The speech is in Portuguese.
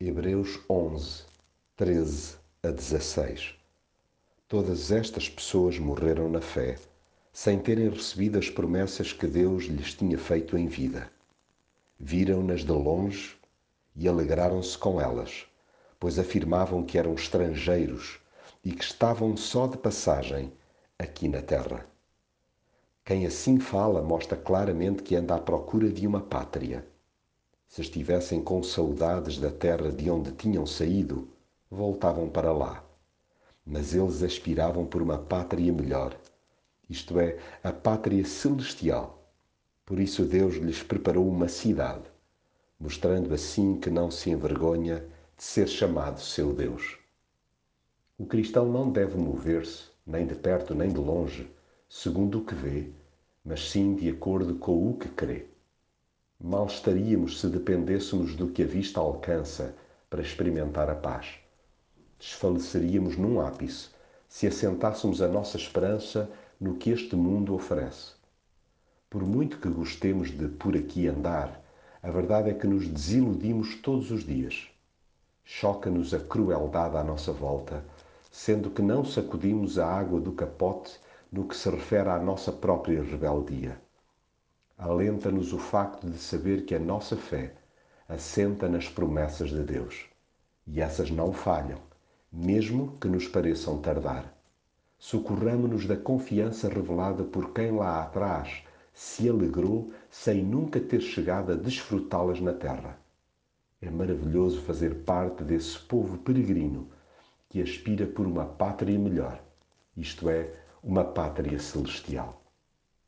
Hebreus 11, 13 a 16. Todas estas pessoas morreram na fé, sem terem recebido as promessas que Deus lhes tinha feito em vida. Viram-nas de longe e alegraram-se com elas, pois afirmavam que eram estrangeiros e que estavam só de passagem aqui na terra. Quem assim fala mostra claramente que anda à procura de uma pátria. Se estivessem com saudades da terra de onde tinham saído, voltavam para lá. Mas eles aspiravam por uma pátria melhor, isto é, a pátria celestial. Por isso Deus lhes preparou uma cidade, mostrando assim que não se envergonha de ser chamado seu Deus. O cristão não deve mover-se, nem de perto nem de longe, segundo o que vê, mas sim de acordo com o que crê. Mal estaríamos se dependêssemos do que a vista alcança para experimentar a paz. Desfaleceríamos num ápice se assentássemos a nossa esperança no que este mundo oferece. Por muito que gostemos de por aqui andar, a verdade é que nos desiludimos todos os dias. Choca-nos a crueldade à nossa volta, sendo que não sacudimos a água do capote no que se refere à nossa própria rebeldia. Alenta-nos o facto de saber que a nossa fé assenta nas promessas de Deus. E essas não falham, mesmo que nos pareçam tardar. Socorramo-nos da confiança revelada por quem lá atrás se alegrou sem nunca ter chegado a desfrutá-las na terra. É maravilhoso fazer parte desse povo peregrino que aspira por uma pátria melhor, isto é, uma pátria celestial.